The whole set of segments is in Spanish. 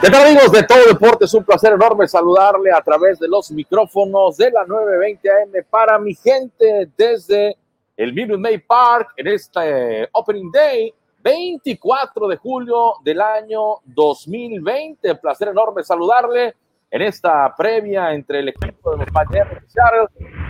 ¿Qué tal amigos de Todo Deporte? Es un placer enorme saludarle a través de los micrófonos de la 920 AM para mi gente desde el Minute May Park en este Opening Day 24 de julio del año 2020. Placer enorme saludarle en esta previa entre el equipo de los Miami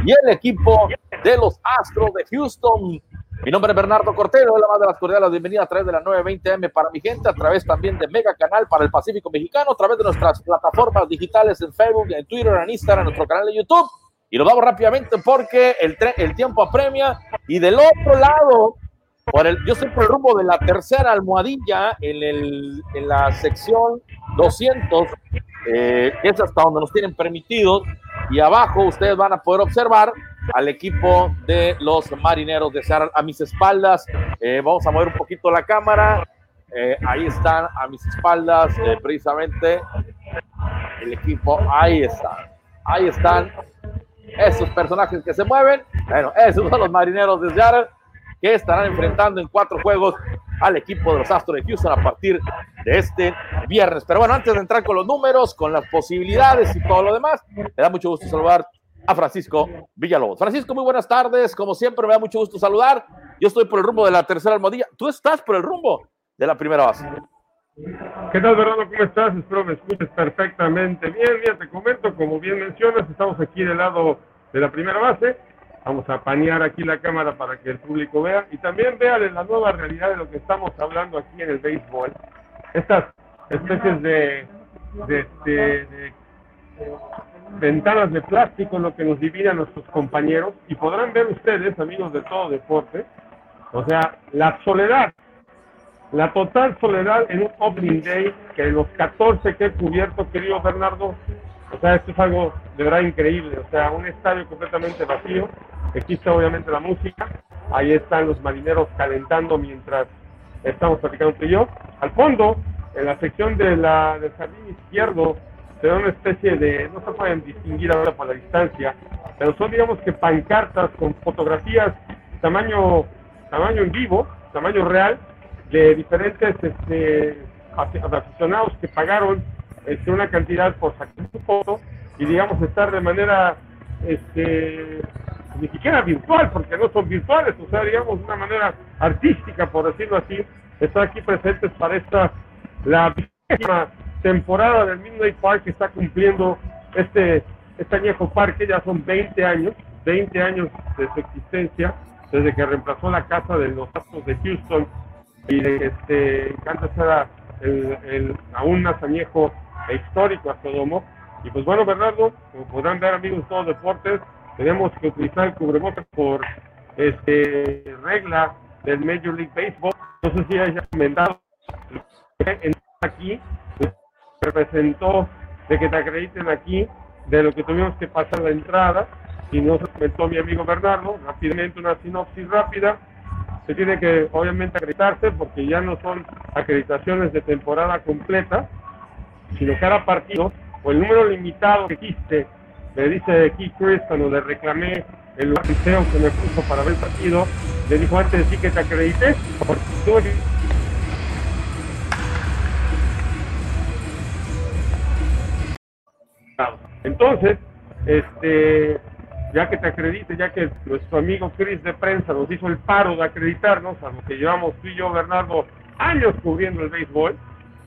y el equipo de los Astros de Houston. Mi nombre es Bernardo Cortero, la más de las cordiales bienvenida a través de la 920M para mi gente, a través también de Mega Canal para el Pacífico Mexicano, a través de nuestras plataformas digitales en Facebook, en Twitter, en Instagram, en nuestro canal de YouTube. Y lo vamos rápidamente porque el, el tiempo apremia. Y del otro lado, por el, yo estoy por el rumbo de la tercera almohadilla en, el, en la sección 200, eh, es hasta donde nos tienen permitidos. Y abajo ustedes van a poder observar al equipo de los marineros de Seattle. A mis espaldas, eh, vamos a mover un poquito la cámara. Eh, ahí están a mis espaldas, eh, precisamente el equipo. Ahí están, ahí están esos personajes que se mueven. Bueno, esos son los marineros de Seattle que estarán enfrentando en cuatro juegos al equipo de los Astros de Houston a partir de este viernes. Pero bueno, antes de entrar con los números, con las posibilidades y todo lo demás, me da mucho gusto saludar a Francisco Villalobos. Francisco, muy buenas tardes. Como siempre, me da mucho gusto saludar. Yo estoy por el rumbo de la tercera almohadilla. Tú estás por el rumbo de la primera base. ¿Qué tal, Bernardo? ¿Cómo estás? Espero me escuches perfectamente bien. Mira, te comento, como bien mencionas, estamos aquí del lado de la primera base. Vamos a panear aquí la cámara para que el público vea y también vea la nueva realidad de lo que estamos hablando aquí en el béisbol. Estas especies de, de, de, de ventanas de plástico lo que nos divide a nuestros compañeros y podrán ver ustedes, amigos de todo deporte, o sea, la soledad, la total soledad en un opening day que los 14 que he cubierto, querido Bernardo, o sea, esto es algo de verdad increíble, o sea, un estadio completamente vacío, está obviamente la música, ahí están los marineros calentando mientras estamos platicando tú y yo, al fondo, en la sección de la, del jardín izquierdo, se da una especie de, no se pueden distinguir ahora por la distancia, pero son digamos que pancartas con fotografías tamaño, tamaño en vivo, tamaño real, de diferentes este, aficionados que pagaron este, una cantidad por sacar su foto y digamos estar de manera este, ni siquiera virtual, porque no son virtuales, o sea, digamos una manera artística, por decirlo así, estar aquí presentes para esta, la temporada del Midnight Park que está cumpliendo este, este añejo parque, ya son 20 años, 20 años de su existencia, desde que reemplazó la casa de los Astros de Houston y de este, antes era el, aún más añejo e histórico Domo Y pues bueno, Bernardo, como podrán ver amigos todos deportes, tenemos que utilizar el cubrebocas por este regla del Major League Baseball. No sé si haya comentado aquí, representó de que te acrediten aquí de lo que tuvimos que pasar la entrada y nos comentó mi amigo Bernardo, rápidamente una sinopsis rápida, se tiene que obviamente acreditarse porque ya no son acreditaciones de temporada completa, sino cada partido o el número limitado que existe, le dice aquí Chris cuando le reclamé el lugar que me puso para ver el partido, le dijo antes de sí que te acredites, porque tuve que Entonces, este, ya que te acredite, ya que nuestro amigo Chris de prensa nos hizo el paro de acreditarnos, a lo que llevamos tú y yo, Bernardo, años cubriendo el béisbol,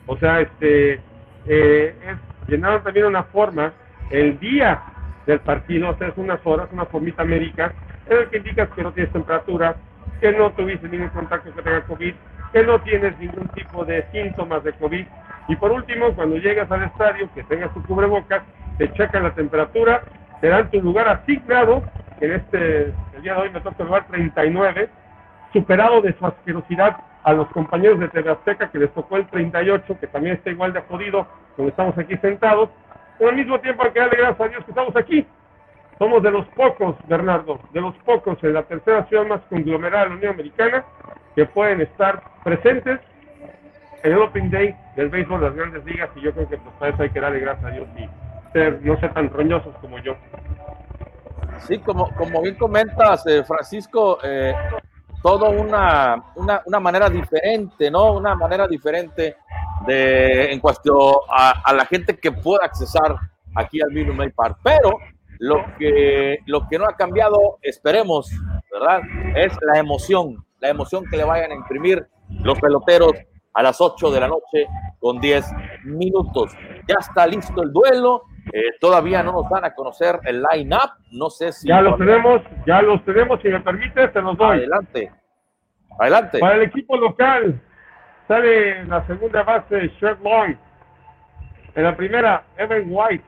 o sea, este, eh, es, llenaron también una forma el día del partido, o unas horas, una formita américa, en el que indicas que no tienes temperatura, que no tuviste ningún contacto que tenga COVID, que no tienes ningún tipo de síntomas de COVID. Y por último, cuando llegas al estadio, que tengas tu cubrebocas, te checan la temperatura, te dan tu lugar asignado, en este, el día de hoy me toca el lugar 39, superado de su asquerosidad a los compañeros de TV Azteca que les tocó el 38, que también está igual de jodido, donde estamos aquí sentados, pero al mismo tiempo hay que darle gracias a Dios que estamos aquí. Somos de los pocos, Bernardo, de los pocos en la tercera ciudad más conglomerada de la Unión Americana que pueden estar presentes en el Open Day del béisbol de las grandes ligas y yo creo que pues, para eso hay que darle gracias a Dios y no ser tan roñosos como yo. Sí, como, como bien comentas, eh, Francisco, eh, todo una, una, una, manera diferente, ¿no? Una manera diferente de, en cuestión a, la gente que pueda accesar aquí al Minute Maid Park. Pero lo que, lo que no ha cambiado, esperemos, ¿verdad? Es la emoción, la emoción que le vayan a imprimir los peloteros a las 8 de la noche con 10 minutos. Ya está listo el duelo. Eh, todavía no nos van a conocer el line-up. No sé si. Ya los tenemos, ya los tenemos. Si me permite, te los doy. Adelante. Adelante. Para el equipo local, sale en la segunda base Shrek Long. En la primera, Evan White.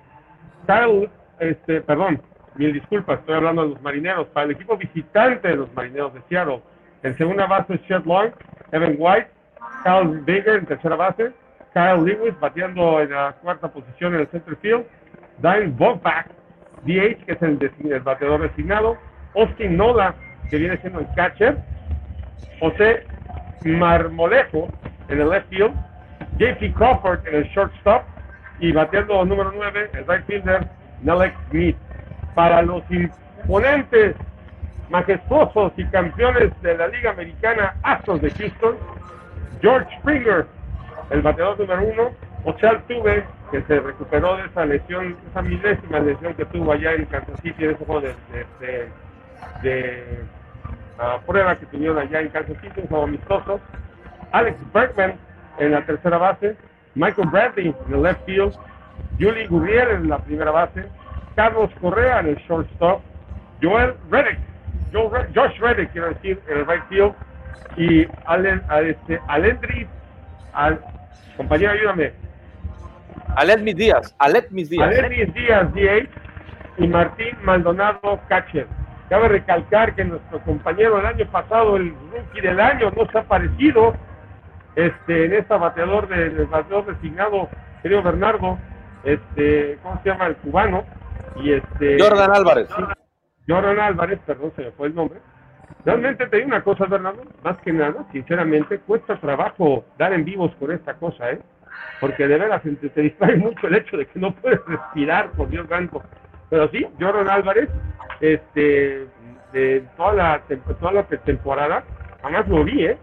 Kyle, este, perdón, mil disculpas, estoy hablando de los marineros. Para el equipo visitante de los marineros de Seattle. En segunda base, Shrek Long. Evan White. Kyle Bigger en tercera base. Kyle Lewis bateando en la cuarta posición en el center field. Dine Bogback, DH, que es el, bateador designado. Austin Nola, que viene siendo el catcher. José Marmolejo en el left field. JP Crawford en el shortstop. Y bateando número 9, el right fielder, Nelek Smith. Para los imponentes, majestuosos y campeones de la Liga Americana Astros de Houston, George Springer, el bateador número uno, Ochal Tuve, que se recuperó de esa lesión, esa milésima lesión que tuvo allá en Kansas City, en ese juego de, de, prueba que tuvieron allá en Kansas City, un juego amistoso. Alex Bergman en la tercera base, Michael Bradley en el left field, Julie Gurriel en la primera base, Carlos Correa en el shortstop, Joel Reddick, Josh Reddick, quiero decir, en el right field, y Allen, este, al, compañero, ayúdame. Alet Mis Díaz, Alet Mis Díaz. Alet Mis Díaz, DH, y Martín Maldonado, catcher. Cabe recalcar que nuestro compañero el año pasado, el rookie del año, no se ha aparecido este, en este bateador del bateador designado, querido Bernardo, este, ¿cómo se llama? El cubano. Y este, Jordan Álvarez. Jordan Álvarez, perdón, se me fue el nombre. Realmente te digo una cosa, Bernardo, más que nada, sinceramente, cuesta trabajo dar en vivos con esta cosa, ¿eh? Porque de veras te, te distrae mucho el hecho de que no puedes respirar, por Dios santo. Pero sí, Jordan Álvarez, este, de toda la, toda la temporada, jamás lo vi, ¿eh?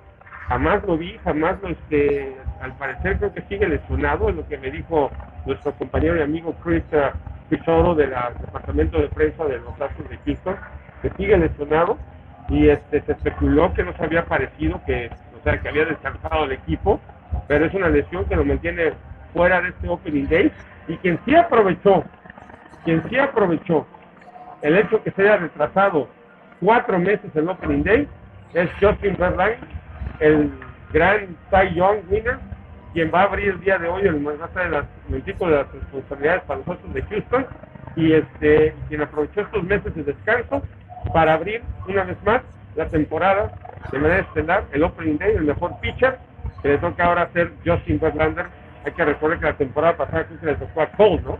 Jamás lo vi, jamás lo, este, al parecer creo que sigue lesionado, es lo que me dijo nuestro compañero y amigo Chris uh, del departamento de prensa de los Astros de Houston, que sigue lesionado y este se especuló que no se había aparecido, que, o sea, que había descansado el equipo, pero es una lesión que lo mantiene fuera de este Opening Day. Y quien sí aprovechó, quien sí aprovechó el hecho que se haya retrasado cuatro meses el Opening Day es Justin Verlaine, el gran Cy Young winner, quien va a abrir el día de hoy el, de las, el tipo de las responsabilidades para nosotros de Houston. Y este quien aprovechó estos meses de descanso para abrir una vez más la temporada de manera estelar, el Opening Day, el mejor pitcher, que le toca ahora hacer Justin Verlander. Hay que recordar que la temporada pasada creo que le tocó a Cole, ¿no?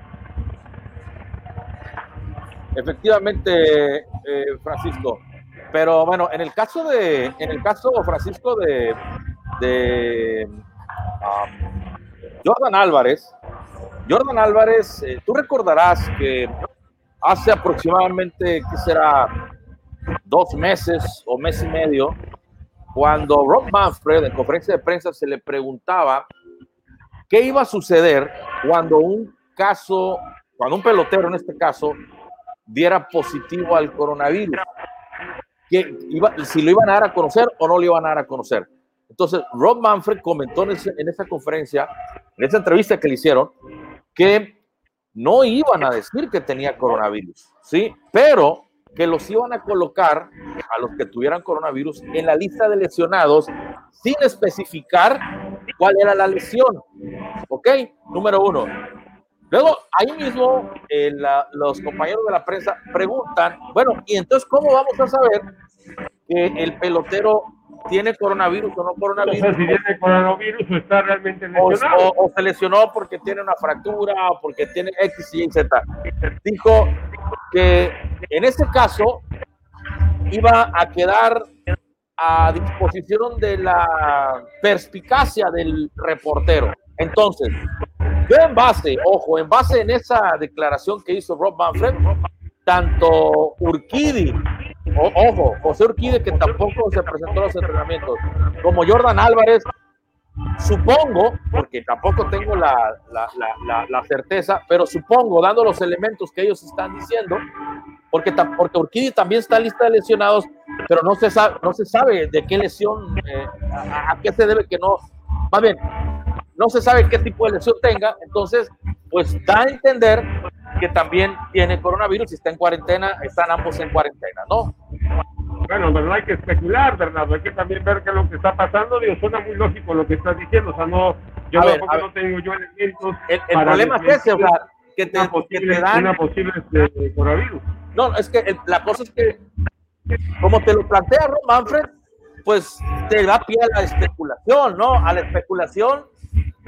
Efectivamente, eh, Francisco. Pero bueno, en el caso de, en el caso, Francisco, de, de um, Jordan Álvarez, Jordan Álvarez, eh, tú recordarás que hace aproximadamente, ¿qué será? Dos meses o mes y medio, cuando Rob Manfred en conferencia de prensa se le preguntaba qué iba a suceder cuando un caso, cuando un pelotero en este caso, diera positivo al coronavirus. Que iba, si lo iban a dar a conocer o no lo iban a dar a conocer. Entonces, Rob Manfred comentó en, en esa conferencia, en esa entrevista que le hicieron, que no iban a decir que tenía coronavirus, ¿sí? Pero que los iban a colocar a los que tuvieran coronavirus en la lista de lesionados sin especificar cuál era la lesión. ¿Ok? Número uno. Luego, ahí mismo, eh, los compañeros de la prensa preguntan, bueno, ¿y entonces cómo vamos a saber que el pelotero tiene coronavirus o no coronavirus. O sea, si tiene coronavirus o está realmente lesionado. O, se lesionó porque tiene una fractura o porque tiene X, Y, Z. Dijo que en ese caso iba a quedar a disposición de la perspicacia del reportero. Entonces, yo en base, ojo, en base en esa declaración que hizo Rob Manfred, tanto Urquidi ojo, José Urquide, que tampoco se presentó a los entrenamientos, como Jordan Álvarez, Supongo, porque tampoco tengo la, la, la, la, certeza, pero supongo, dando los elementos que ellos están diciendo, porque, porque Urquidi también está lista de lesionados, pero no se sabe, no se sabe de qué lesión, eh, a, qué se debe que no, más bien, no se sabe qué tipo de lesión tenga, entonces, pues da a entender que también tiene coronavirus y está en cuarentena, están ambos en cuarentena, ¿no? Bueno, pero no hay que especular, Bernardo, hay que también ver qué es lo que está pasando. Digo, suena muy lógico lo que estás diciendo, o sea, no, yo no tengo yo elementos. El, el problema es ese, o sea, que te, posible, dan. Una posible este, coronavirus. No, es que la cosa es que, como te lo plantea Ron Manfred, pues te da pie a la especulación, ¿no? A la especulación,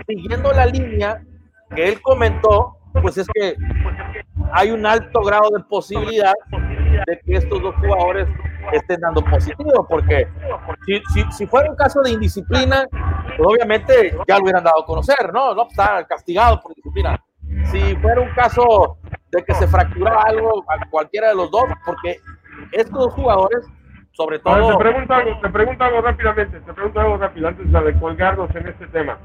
siguiendo la línea que él comentó, pues es que hay un alto grado de posibilidad de que estos dos jugadores estén dando positivo, porque si, si, si fuera un caso de indisciplina, pues obviamente ya lo hubieran dado a conocer, ¿no? No, pues, está castigado por indisciplina. Si fuera un caso de que se fracturara algo a cualquiera de los dos, porque estos dos jugadores, sobre todo... te, pregunto algo, te pregunto algo rápidamente, te pregunto algo rápido antes de colgarnos en este tema.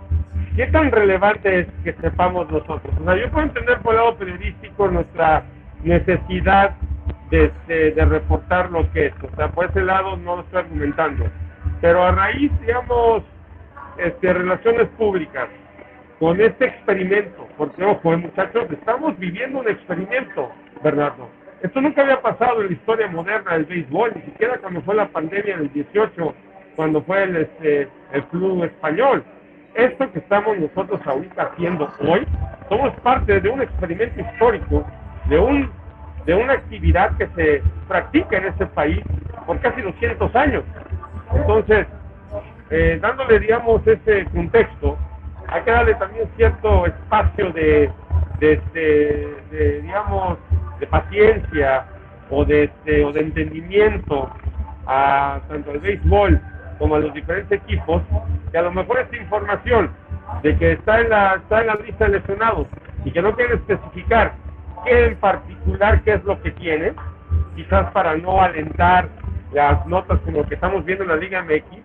¿Qué tan relevante es que sepamos nosotros? O sea, yo puedo entender por el lado periodístico nuestra necesidad de, de, reportar lo que es. O sea, por ese lado no lo estoy argumentando. Pero a raíz, digamos, este, relaciones públicas, con este experimento, porque ojo, eh, muchachos, estamos viviendo un experimento, Bernardo. Esto nunca había pasado en la historia moderna del béisbol, ni siquiera cuando fue la pandemia del 18, cuando fue el, este, el club español. Esto que estamos nosotros ahorita haciendo hoy, somos parte de un experimento histórico, de un de una actividad que se practica en este país por casi 200 años. Entonces, eh, dándole, digamos, ese contexto, hay que darle también cierto espacio de, de, digamos, de paciencia o de, o de entendimiento a tanto al béisbol como a los diferentes equipos, que a lo mejor esta información de que está en la, está en la lista de lesionados y que no quieren especificar qué en particular, qué es lo que tiene, quizás para no alentar las notas como que estamos viendo en la Liga MX,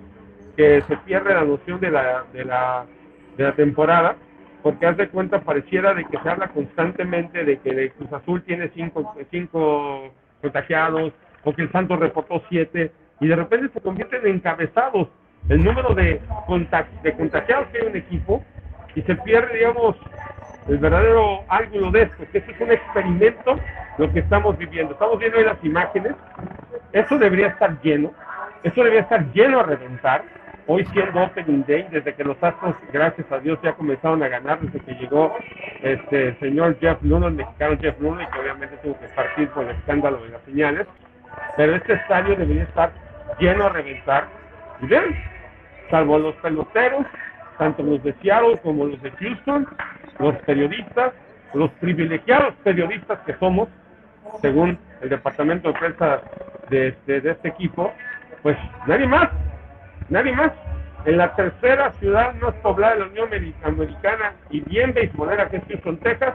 que se pierde la noción de la, de la, de la temporada, porque haz de cuenta pareciera de que se habla constantemente de que Cruz Azul tiene cinco, cinco contagiados, o que el Santos reportó siete, y de repente se convierten en encabezados el número de, de contagiados que hay un equipo, y se pierde, digamos, el verdadero ángulo de esto, que esto es un experimento lo que estamos viviendo. Estamos viendo ahí las imágenes, eso debería estar lleno, eso debería estar lleno a reventar. Hoy siendo Opening Day, desde que los Astros, gracias a Dios, ya comenzaron a ganar, desde que llegó este señor Jeff Luno, el mexicano Jeff Luno, y que obviamente tuvo que partir por el escándalo de las señales. Pero este estadio debería estar lleno a reventar. Y salvo los peloteros, tanto los de Seattle como los de Houston, los periodistas, los privilegiados periodistas que somos, según el departamento de prensa de, este equipo, pues nadie más, nadie más. En la tercera ciudad más poblada de la Unión Americana y bien beisbolera que es Houston, Texas,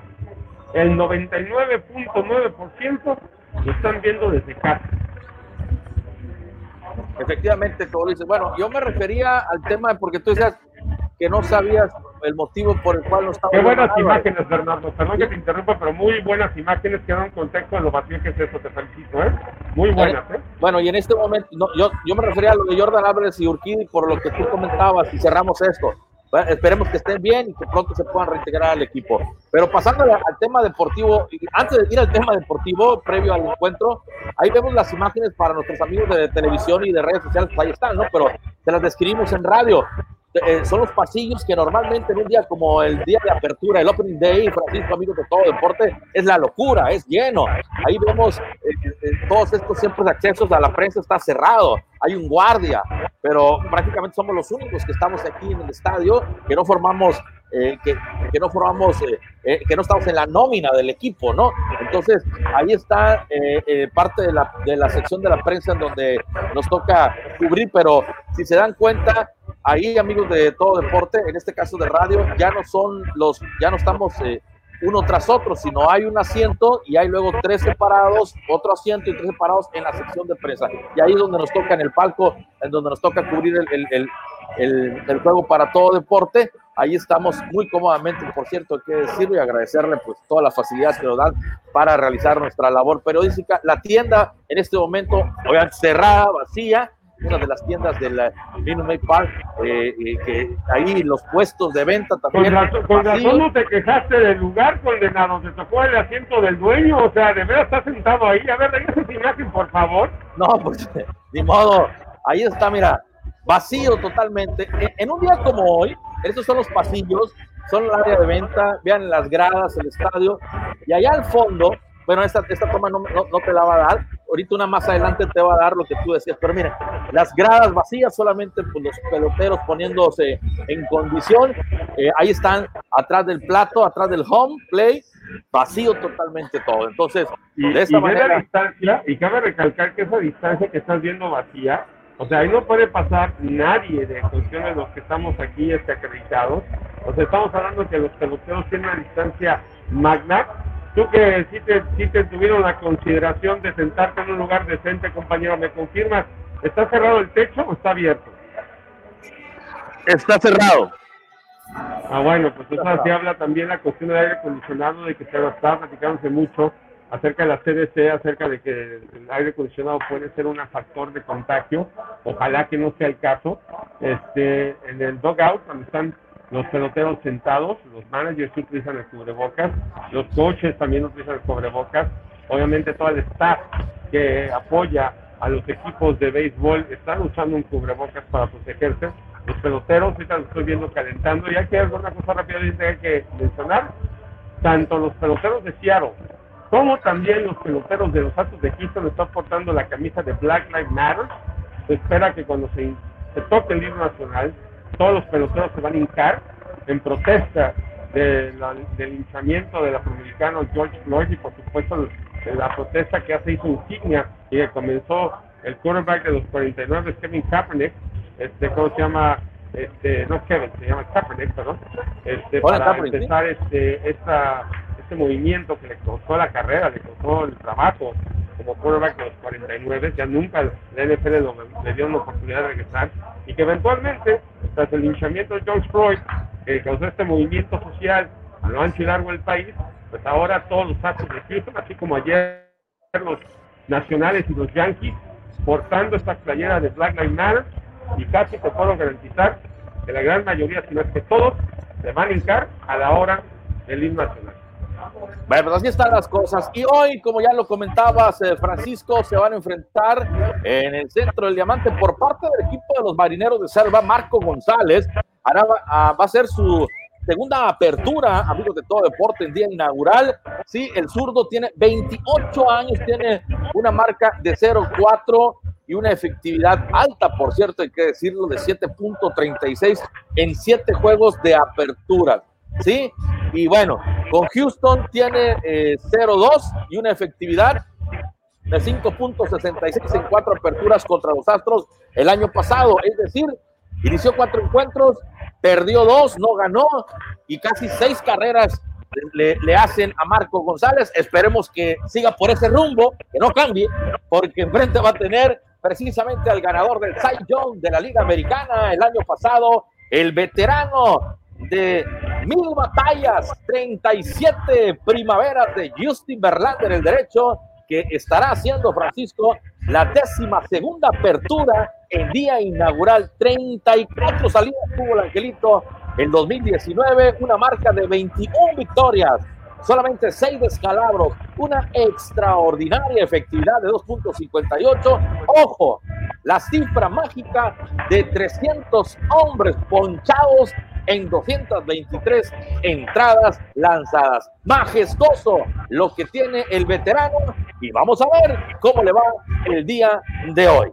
el 99.9% lo están viendo desde casa. Efectivamente, como dices. Bueno, yo me refería al tema porque tú decías, que no sabías el motivo por el cual no estaba. Qué buenas imágenes, Bernardo. Perdón que te interrumpa, pero muy buenas imágenes que dan contexto de lo vacío que es eso. Te felicito, ¿eh? Muy buenas, ¿eh? Bueno, y en este momento, no, yo, yo me refería a lo de Jordan Álvarez y Urquidi por lo que tú comentabas y cerramos esto. esperemos que estén bien y que pronto se puedan reintegrar al equipo. Pero pasando al, tema deportivo, antes de ir al tema deportivo, previo al encuentro, ahí vemos las imágenes para nuestros amigos de televisión y de redes sociales, ahí están, ¿no? Pero te las describimos en radio. Eh, son los pasillos que normalmente en un día como el día de apertura, el Opening Day, Francisco, amigos de todo deporte, es la locura, es lleno. Ahí vemos eh, eh, todos estos siempre accesos a la prensa está cerrado, hay un guardia, pero prácticamente somos los únicos que estamos aquí en el estadio, que no formamos que, que, no formamos, que no estamos en la nómina del equipo, ¿no? Entonces, ahí está parte de la, de la sección de la prensa en donde nos toca cubrir, pero si se dan cuenta, ahí amigos de todo deporte, en este caso de radio, ya no son los, ya no estamos eh, uno tras otro, sino hay un asiento y hay luego tres separados, otro asiento y tres separados en la sección de prensa. Y ahí es donde nos toca en el palco, en donde nos toca cubrir el, el, el juego para todo deporte. Ahí estamos muy cómodamente, por cierto, hay que decirlo y agradecerle pues todas las facilidades que nos dan para realizar nuestra labor periodística. La tienda en este momento, obviamente cerrada, vacía, una de las tiendas del Minute Park, eh, eh, que ahí los puestos de venta también. Con, razón, no te quejaste del lugar, condenado, te tocó el asiento del dueño, o sea, de verdad estás sentado ahí. A ver, regresa esa imagen, por favor. No, pues, ni modo, ahí está, mira, vacío totalmente. En, un día como hoy, estos son los pasillos, son el área de venta, vean las gradas, el estadio, y allá al fondo, bueno, esta, esta toma no, no, te la va a dar, ahorita una más adelante te va a dar lo que tú decías, pero miren, las gradas vacías, solamente pues, los peloteros poniéndose en condición, eh, ahí están atrás del plato, atrás del home play, vacío totalmente todo. Entonces, y, de esta manera. distancia, y cabe recalcar que esa distancia que estás viendo vacía, o sea, ahí no puede pasar nadie de de los que estamos aquí este, acreditados. O sea, estamos hablando que los peloteros tienen una distancia magna. Tú que sí te, sí te tuvieron la consideración de sentarte en un lugar decente, compañero, ¿me confirmas? ¿Está cerrado el techo o está abierto? Está cerrado. Ah, bueno, pues eso así habla también la cuestión del aire acondicionado, de que se estaba platicándose mucho acerca de la CDC, acerca de que el aire acondicionado puede ser un factor de contagio. Ojalá que no sea el caso. Este, en el dugout, donde están los peloteros sentados, los managers utilizan el cubrebocas, los coaches también utilizan el cubrebocas. Obviamente todo el staff que apoya a los equipos de béisbol están usando un cubrebocas para protegerse. Los peloteros, ahorita los estoy viendo calentando. Y hay que una cosa rápida que mencionar. Tanto los peloteros de Seattle como también los peloteros de los Santos de Houston están portando la camisa de Black Lives Matter. Se espera que cuando se, toque el libro nacional, todos los peloteros se van a hincar en protesta del linchamiento del afroamericano George Floyd y por supuesto la protesta que hace hizo insignia y que comenzó el quarterback de los 49, Kevin Kaepernick, este, ¿cómo se llama? Este, no Kevin, se llama Kaepernick, ¿no? Este, para empezar este, esta este movimiento que le costó la carrera, le costó el trabajo como quarterback de los 49, ya nunca la NFL le dio una oportunidad de regresar y que eventualmente, tras el linchamiento de George Floyd, que causó este movimiento social a lo ancho y largo del país, pues ahora todos los actos de Houston, así como ayer los nacionales y los yankees, portando esta playera de Black Lives Matter y casi te puedo garantizar que la gran mayoría, si no es que todos, se van a hincar a la hora del himno nacional. Bueno, pues así están las cosas. Y hoy, como ya lo comentabas, eh, Francisco, se van a enfrentar en el centro del diamante por parte del equipo de los marineros de Selva, Marco González. Hará, ah, va a ser su segunda apertura, amigos de todo deporte, en día inaugural. Sí, el zurdo tiene 28 años, tiene una marca de 0-4 y una efectividad alta, por cierto, hay que decirlo, de 7.36 en 7 juegos de apertura. ¿Sí? Y bueno, con Houston tiene 0-2 eh, y una efectividad de 5.66 en cuatro aperturas contra los Astros el año pasado. Es decir, inició cuatro encuentros, perdió dos, no ganó y casi seis carreras le, le, hacen a Marco González. Esperemos que siga por ese rumbo, que no cambie, porque enfrente va a tener precisamente al ganador del Cy Young de la Liga Americana el año pasado, el veterano de mil batallas, 37 primaveras de Justin Verlander, el derecho, que estará haciendo Francisco la décima segunda apertura en día inaugural. 34 salidas tuvo el Angelito en 2019, una marca de 21 victorias, solamente 6 descalabros, una extraordinaria efectividad de 2.58. Ojo, la cifra mágica de 300 hombres ponchados en 223 entradas lanzadas. Majestuoso lo que tiene el veterano y vamos a ver cómo le va el día de hoy.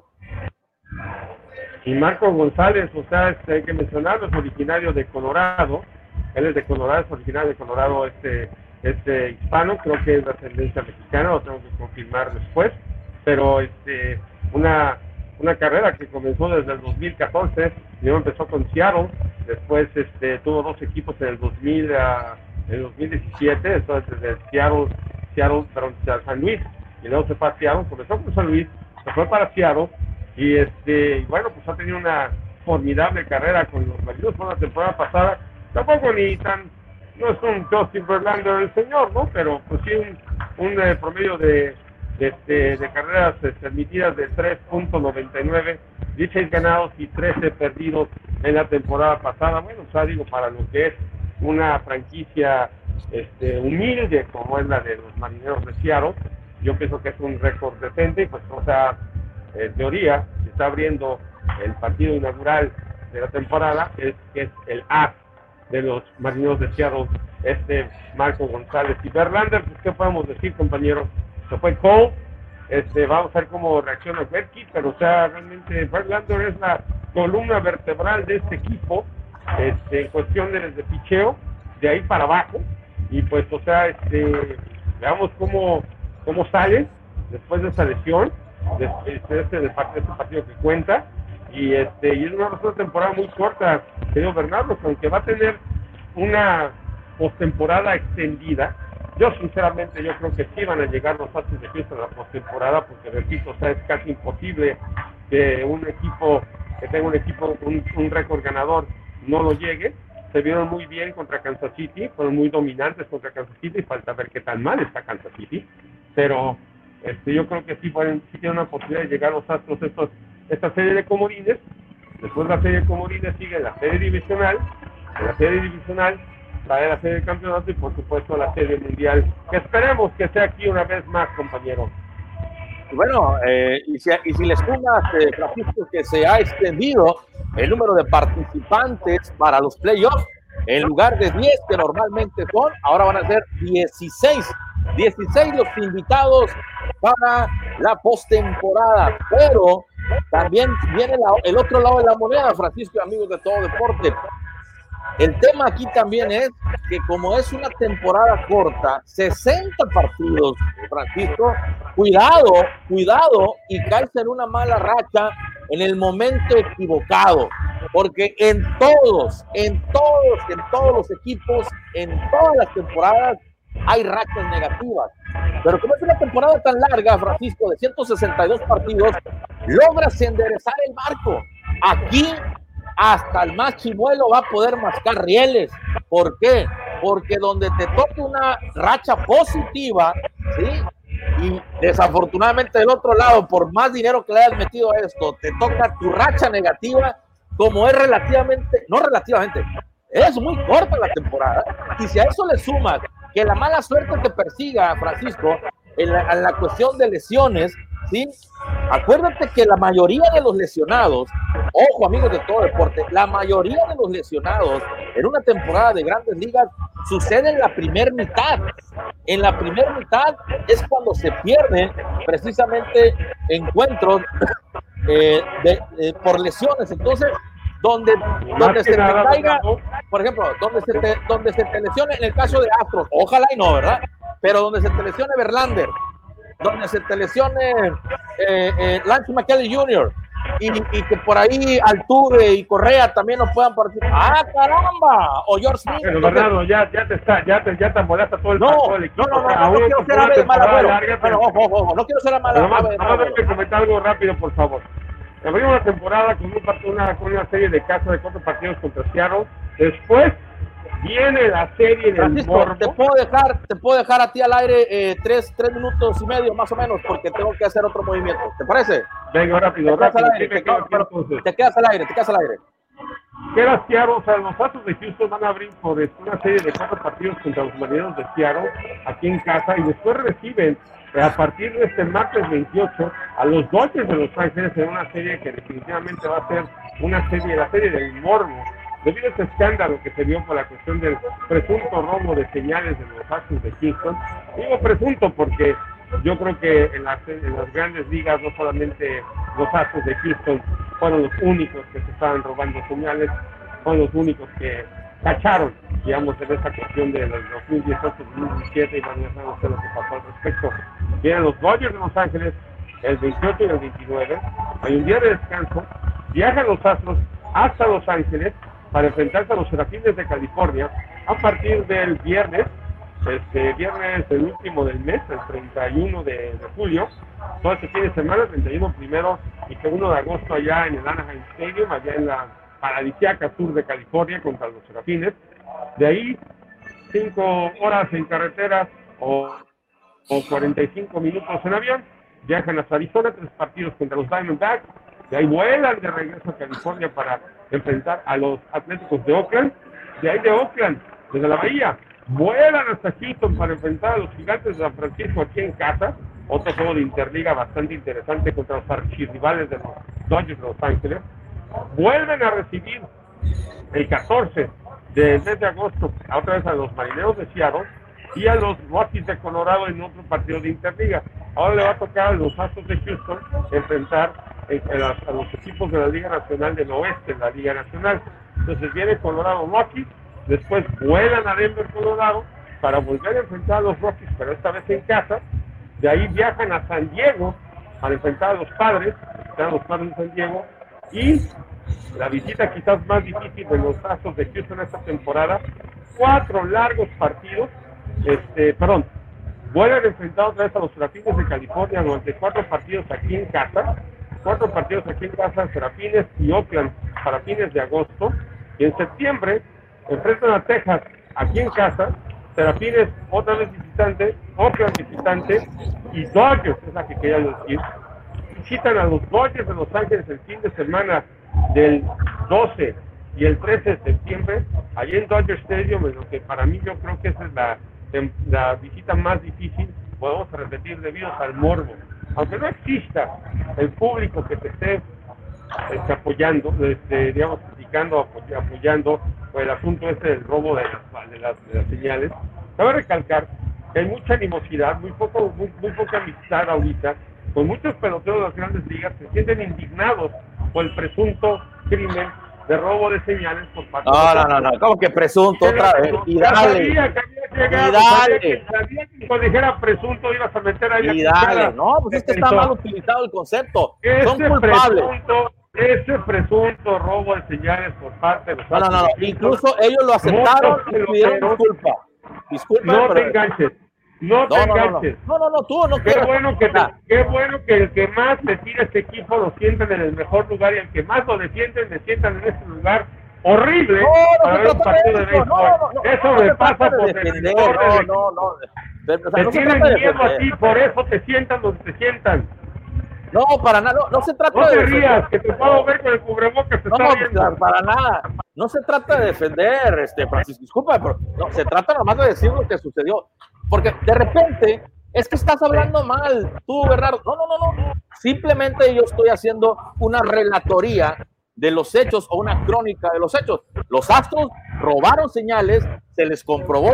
Y Marco González, o sea, este, hay que mencionarlo, es originario de Colorado. Él es de Colorado, es originario de Colorado, este, este hispano, creo que es de ascendencia mexicana, lo tengo que confirmar después. Pero este, una una carrera que comenzó desde el 2014, primero empezó con Seattle, después este, tuvo dos equipos en el 2000, uh, en 2017, entonces desde Seattle, Seattle, perdón, San Luis, y luego se fue a Seattle, comenzó con San Luis, se fue para Seattle, y este, bueno, pues ha tenido una, formidable carrera con los Marinos por la temporada pasada. Tampoco ni tan, no es un Justin Verlander el señor, ¿no? Pero pues sí un, un eh, promedio de, este, de, carreras permitidas de 3.99, 16 ganados y 13 perdidos en la temporada pasada. Bueno, o sea, digo, para lo que es una franquicia este, humilde como es la de los marineros de Seattle, yo pienso que es un récord decente y pues, o sea, en teoría, se está abriendo el partido inaugural de la temporada, es que es el A de los marineros de Seattle, este Marco González y Verlander, pues, ¿qué podemos decir, compañero? Se fue Cole, este, vamos a ver cómo reacciona Berkey, pero o sea, realmente Verlander es la columna vertebral de este equipo, este, en cuestión de, picheo, de ahí para abajo, y pues, o sea, este, veamos cómo, cómo sale después de esa lesión, de, este, de, de este partido que cuenta, y este y es una, una temporada muy corta, querido Bernardo, aunque va a tener una postemporada extendida, yo sinceramente yo creo que sí van a llegar los Astros de Houston a la postemporada, porque repito, o sea, es casi imposible que un equipo, que tenga un equipo, un, un récord ganador, no lo llegue, se vieron muy bien contra Kansas City, fueron muy dominantes contra Kansas City, falta ver qué tan mal está Kansas City, pero este, yo creo que sí, pueden, sí tienen una posibilidad de llegar los Astros estos, esta serie de comodines, después de la serie de comodines sigue la serie divisional, en la serie divisional trae la serie de campeonato y por supuesto la serie mundial, que esperemos que sea aquí una vez más, compañero. Bueno, eh, y, si, y, si, les sumas, eh, Francisco, que se ha extendido el número de participantes para los playoffs, en lugar de 10 que normalmente son, ahora van a ser 16. 16 los invitados para la postemporada, pero también viene la, el otro lado de la moneda, Francisco amigos de todo deporte. El tema aquí también es que como es una temporada corta, 60 partidos, Francisco, cuidado, cuidado y caes en una mala racha en el momento equivocado, porque en todos, en todos, en todos los equipos, en todas las temporadas hay rachas negativas. Pero como es una temporada tan larga, Francisco, de 162 partidos, logras enderezar el barco. Aquí hasta el más chimuelo va a poder mascar rieles. ¿Por qué? Porque donde te toque una racha positiva, ¿sí? Y desafortunadamente del otro lado, por más dinero que le hayas metido a esto, te toca tu racha negativa, como es relativamente, no relativamente, es muy corta la temporada. Y si a eso le sumas que la mala suerte que persiga Francisco en la, en la cuestión de lesiones, ¿sí? Acuérdate que la mayoría de los lesionados, ojo amigos de todo deporte, la mayoría de los lesionados en una temporada de grandes ligas sucede en la primera mitad. En la primera mitad es cuando se pierden precisamente encuentros eh, eh, por lesiones. Entonces, donde, donde se te caiga, por ejemplo, donde se, te, donde se te lesione en el caso de Astros, ojalá y no, ¿verdad? Pero donde se te lesione Verlander, donde se te lesione eh, eh, Lance McKelly Jr. Y, y, que por ahí Altuve y Correa también no puedan participar. ¡Ah, caramba! O George Smith. Pero Bernardo, ya, ya te está, ya te, ya te molesta todo el, no, todo el equipo. No, no, no, no, no quiero ser ave de mal agüero. Bueno, ojo, ojo, no quiero ser mala de mal agüero. que comentar algo rápido, por favor. Abrimos una temporada con, un, una, con una serie de casos de cuatro partidos contra Seattle. Después viene la serie del Francisco, morbo. Te puedo dejar, te puedo dejar a ti al aire eh, tres, tres minutos y medio más o menos porque tengo que hacer otro movimiento. ¿Te parece? Venga, rápido, te rápido. Aire, te, quedas, te, quedas al aire, te quedas al aire. Queda Seattle, o sea, los Astros de Houston van a abrir por una serie de cuatro partidos contra los marineros de Seattle aquí en casa y después reciben a partir de este martes 28 a los Dodgers de Los Ángeles en una serie que definitivamente va a ser una serie, la serie del morbo debido a este escándalo que se dio por la cuestión del presunto robo de señales de los Astros de Houston, digo presunto porque yo creo que en las, en las, grandes ligas no solamente los Astros de Houston fueron los únicos que se estaban robando señales, fueron los únicos que cacharon, digamos, en esta cuestión de los 2018-2017 y bueno, ya saben ustedes lo que pasó al respecto. Vienen los Dodgers de Los Ángeles el 28 y el 29, hay un día de descanso, viajan los Astros hasta Los Ángeles para enfrentarse a los Serafines de California a partir del viernes este viernes el último del mes, el 31 de, julio, todo este fin de semana, 31 primero y segundo de agosto allá en el Anaheim Stadium, allá en la paradisíaca sur de California contra los Serafines. De ahí, cinco horas en carretera o, o 45 minutos en avión, viajan hasta Arizona, tres partidos contra los Diamondbacks, de ahí vuelan de regreso a California para enfrentar a los Atléticos de Oakland, de ahí de Oakland, desde la Bahía, vuelan hasta Houston para enfrentar a los Gigantes de San Francisco aquí en casa, otro juego de Interliga bastante interesante contra los archirrivales de los Dodgers de Los Ángeles, vuelven a recibir el 14 del mes de agosto, otra vez a los Marineros de Seattle y a los Rockies de Colorado en otro partido de Interliga. Ahora le va a tocar a los Astros de Houston enfrentar a, los equipos de la Liga Nacional del Oeste, la Liga Nacional. Entonces viene Colorado Rockies, después vuelan a Denver, Colorado, para volver a enfrentar a los Rockies, pero esta vez en casa. De ahí viajan a San Diego para enfrentar a los padres, a los padres de San Diego, y la visita quizás más difícil de los Astros de Houston esta temporada, cuatro largos partidos, este, perdón, vuelven a enfrentar otra vez a los Serafines de California durante cuatro partidos aquí en casa, cuatro partidos aquí en casa, Serafines y Oakland para fines de agosto, y en septiembre enfrentan a Texas aquí en casa, Serafines otra vez visitante, Oakland visitante y Dodgers es la que quería decir, visitan a los Dodgers de Los Ángeles el fin de semana del 12 y el 13 de septiembre, allí en Dodger Stadium, en lo que para mí yo creo que esa es la, la visita más difícil, podemos repetir, debido al morbo. Aunque no exista el público que te esté este, apoyando, este, digamos, criticando, apoyando por el asunto este del robo de las, de las, de las señales, cabe recalcar que hay mucha animosidad, muy, poco, muy, muy poca amistad ahorita con muchos peloteros de las grandes ligas se sienten indignados por el presunto crimen de robo de señales por parte no, de No, no, no, ¿cómo que presunto otra vez? Y dale. y dale. Sabía que cuando dijera presunto ibas a meter ahí Y dale. No, pues es que está mal utilizado el concepto. Son culpables. Presunto, ese presunto robo de señales por parte de los No, no, no. Incluso ellos lo aceptaron y pidieron disculpa. Disculpa, no te enganches. No, te enganches. No, no, no, tú no qué bueno que Qué bueno que el que más te tira este equipo lo sienten en el mejor lugar y el que más lo defienden, le sientan en este lugar horrible no, no, no, partido de béisbol. Eso me pasa por defender. No, no, no. te tienen miedo a ti, por eso te sientan donde te sientan. No, para nada, no, se trata no te de rías, que te puedo ver con el cubrebocas, te no, está viendo. para nada. No se trata de defender, este, Francisco, disculpa, pero no, se trata nomás de decir lo que sucedió. Porque de repente es que estás hablando mal, tú, Bernardo. No, no, no, no. Simplemente yo estoy haciendo una relatoría de los hechos o una crónica de los hechos. Los astros robaron señales, se les comprobó,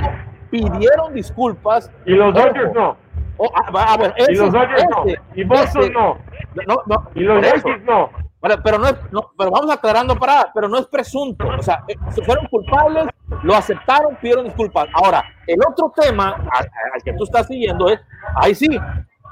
pidieron disculpas. Y los Dodgers no. Oh, ah, ah, y los Dodgers no. Y Boston no. no, no. Y los Yankees no. Pero no es, pero vamos aclarando para, pero no es presunto. O sea, eh, fueron culpables, lo aceptaron, pidieron disculpas. Ahora, el otro tema al, que tú estás siguiendo es, ahí sí,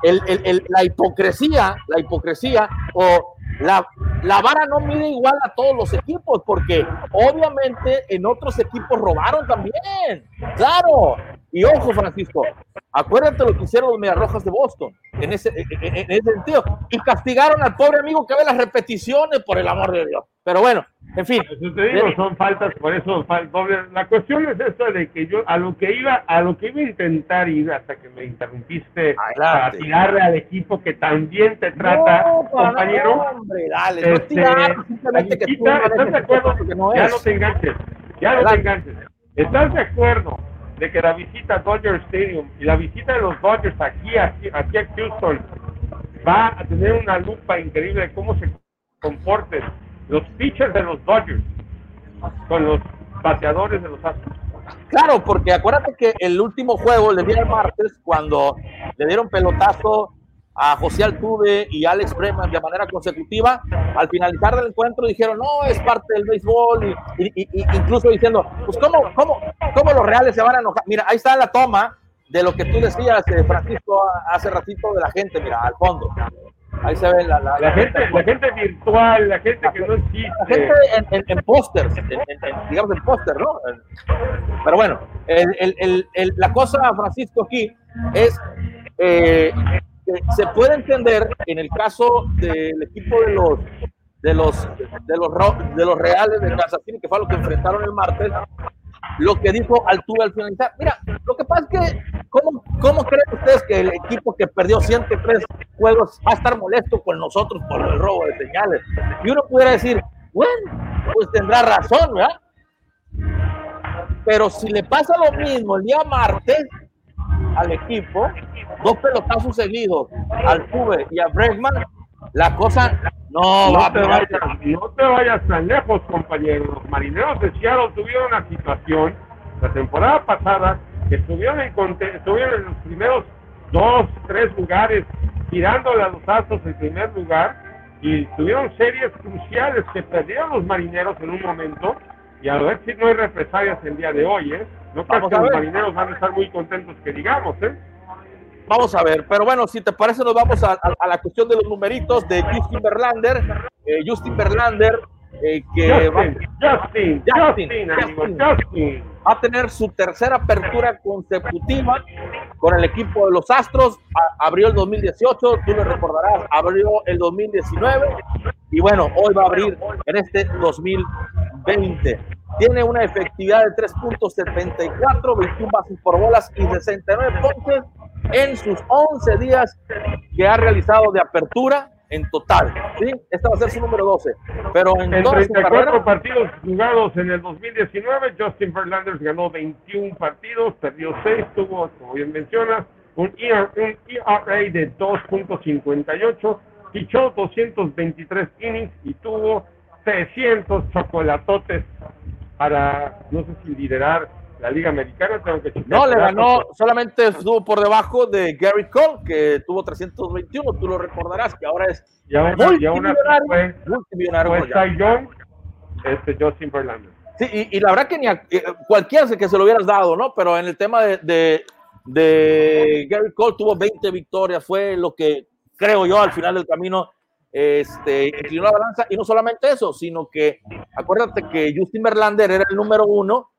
el, el, la hipocresía, la hipocresía o la, la, vara no mide igual a todos los equipos, porque obviamente en otros equipos robaron también. Claro. Y ojo, Francisco, acuérdate lo que hicieron los Mediarrojas de Boston en ese, en, ese sentido. Y castigaron al pobre amigo que ve las repeticiones, por el amor de Dios. Pero bueno, en fin. Eso te digo, son faltas, por eso La cuestión es esa de que yo a lo que iba, a lo que iba a intentar ir hasta que me interrumpiste para tirarle al equipo que también te trata, compañero. No, hombre, dale, no este, simplemente que tú ¿Estás de acuerdo? ya no te enganches, ya no te enganches. ¿Estás de acuerdo de que la visita a Dodger Stadium y la visita de los Dodgers aquí, aquí, aquí a Houston va a tener una lupa increíble de cómo se comporten los pitchers de los Dodgers con los bateadores de los Astros. Claro, porque acuérdate que el último juego, el día del martes, cuando le dieron pelotazo a José Altuve y Alex Breman de manera consecutiva, al finalizar del encuentro dijeron, no, es parte del béisbol, y, incluso diciendo, pues ¿cómo, cómo, ¿cómo los reales se van a enojar? Mira, ahí está la toma de lo que tú decías, eh, Francisco, hace ratito de la gente, mira, al fondo. Ahí se ve la, la, gente, la gente virtual, la gente que no existe. La gente en, en, pósters, digamos en póster, ¿no? Pero bueno, el, el, el, la cosa, Francisco, aquí es eh, se puede entender en el caso del equipo de los de los de los de los Reales de Kansas que fue lo que enfrentaron el martes, lo que dijo Altuve al finalizar. Mira, lo que pasa es que, ¿cómo, ¿cómo creen ustedes que el equipo que perdió 103 juegos va a estar molesto con nosotros por el robo de señales? Y uno pudiera decir, bueno, pues tendrá razón, ¿verdad? Pero si le pasa lo mismo el día martes al equipo, dos pelotazos seguidos al Tuve y a Bregman, la cosa no, no, te vayas, no te vayas tan lejos, compañeros. Los marineros de Seattle tuvieron una situación la temporada pasada que estuvieron en, estuvieron en los primeros dos, tres lugares, tirándole a los Astros en primer lugar, y tuvieron series cruciales que perdieron los marineros en un momento, y a ver si no hay represalias el día de hoy, ¿eh? No creo que los marineros van a estar muy contentos que digamos, ¿eh? Vamos a ver, pero bueno, si te parece, nos vamos a, la cuestión de los numeritos de Justin Verlander. Eh, Justin Verlander, eh, que va, Justin, Justin, va a tener su tercera apertura consecutiva con el equipo de los Astros. abrió el 2018, tú lo recordarás, abrió el 2019 y bueno, hoy va a abrir en este 2020. Tiene una efectividad de 3.74, 21 bases por bolas y 69 ponches en sus 11 días que ha realizado de apertura en total. ¿sí? Esta va a ser su número 12. Pero en, en 34 partidos jugados en el 2019, Justin Verlander ganó 21 partidos, perdió 6, tuvo, como bien mencionas, un ERA, un ERA de 2.58, fichó 223 innings y tuvo 300 chocolatotes para, no sé si liderar la Liga Americana, tengo que No, le ganó, solamente estuvo por debajo de Gary Cole, que tuvo 321, tú lo recordarás, que ahora es y ahora, multimillonario. Fue, multimillonario fue Young, este Justin Verlander. Sí, y, y, la verdad que ni a, eh, cualquiera que se lo hubieras dado, ¿no? Pero en el tema de, de, de Gary Cole tuvo 20 victorias, fue lo que creo yo al final del camino este, inclinó la balanza y no solamente eso, sino que acuérdate que Justin Verlander era el número uno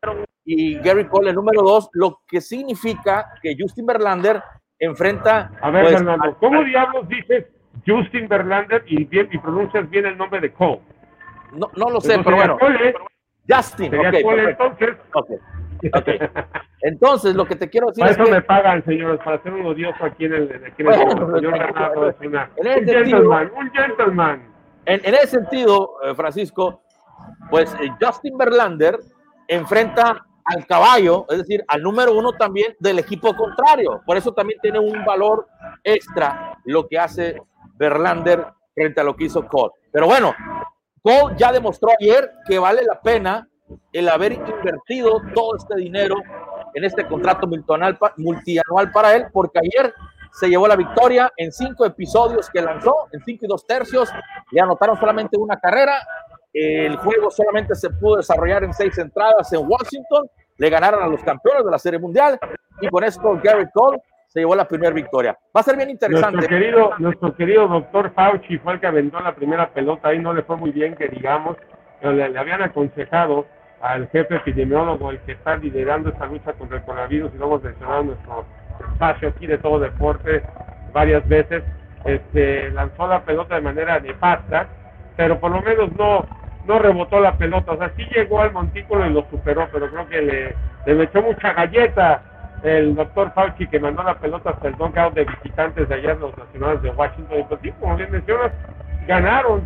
y Gary Cole el número dos, lo que significa que Justin Verlander enfrenta. A ver, pues, Fernando, ¿cómo diablos dices Justin Verlander y, bien, y pronuncias bien el nombre de Cole? No, no lo sé, pero bueno. Justin, okay, entonces. Okay. Entonces, lo que te quiero decir para eso me pagan, señores, para ser un odioso aquí en el, aquí en el señor Bernardo es una, en un sentido, gentleman, un gentleman. En, en ese sentido, eh, Francisco, pues eh, Justin Verlander enfrenta al caballo, es decir, al número uno también del equipo contrario. Por eso también tiene un valor extra lo que hace Verlander frente a lo que hizo Cole. Pero bueno, Cole ya demostró ayer que vale la pena el haber invertido todo este dinero en este contrato multianual para él, porque ayer se llevó la victoria en cinco episodios que lanzó, en cinco y dos tercios, le anotaron solamente una carrera, el juego solamente se pudo desarrollar en seis entradas en Washington, le ganaron a los campeones de la Serie Mundial y con esto Gary Cole se llevó la primera victoria. Va a ser bien interesante. Nuestro querido, doctor Fauci fue el que aventó la primera pelota, ahí no le fue muy bien que digamos, le, le habían aconsejado al jefe epidemiólogo, el que está liderando esta lucha contra el coronavirus, y lo hemos mencionado en nuestro espacio aquí de todo deporte varias veces, este, lanzó la pelota de manera nefasta, pero por lo menos no, no rebotó la pelota, o sea, sí llegó al montículo y lo superó, pero creo que le, le echó mucha galleta el doctor Fauci que mandó la pelota hasta el knockout de visitantes de allá los nacionales de Washington, y pues sí, como bien mencionas, ganaron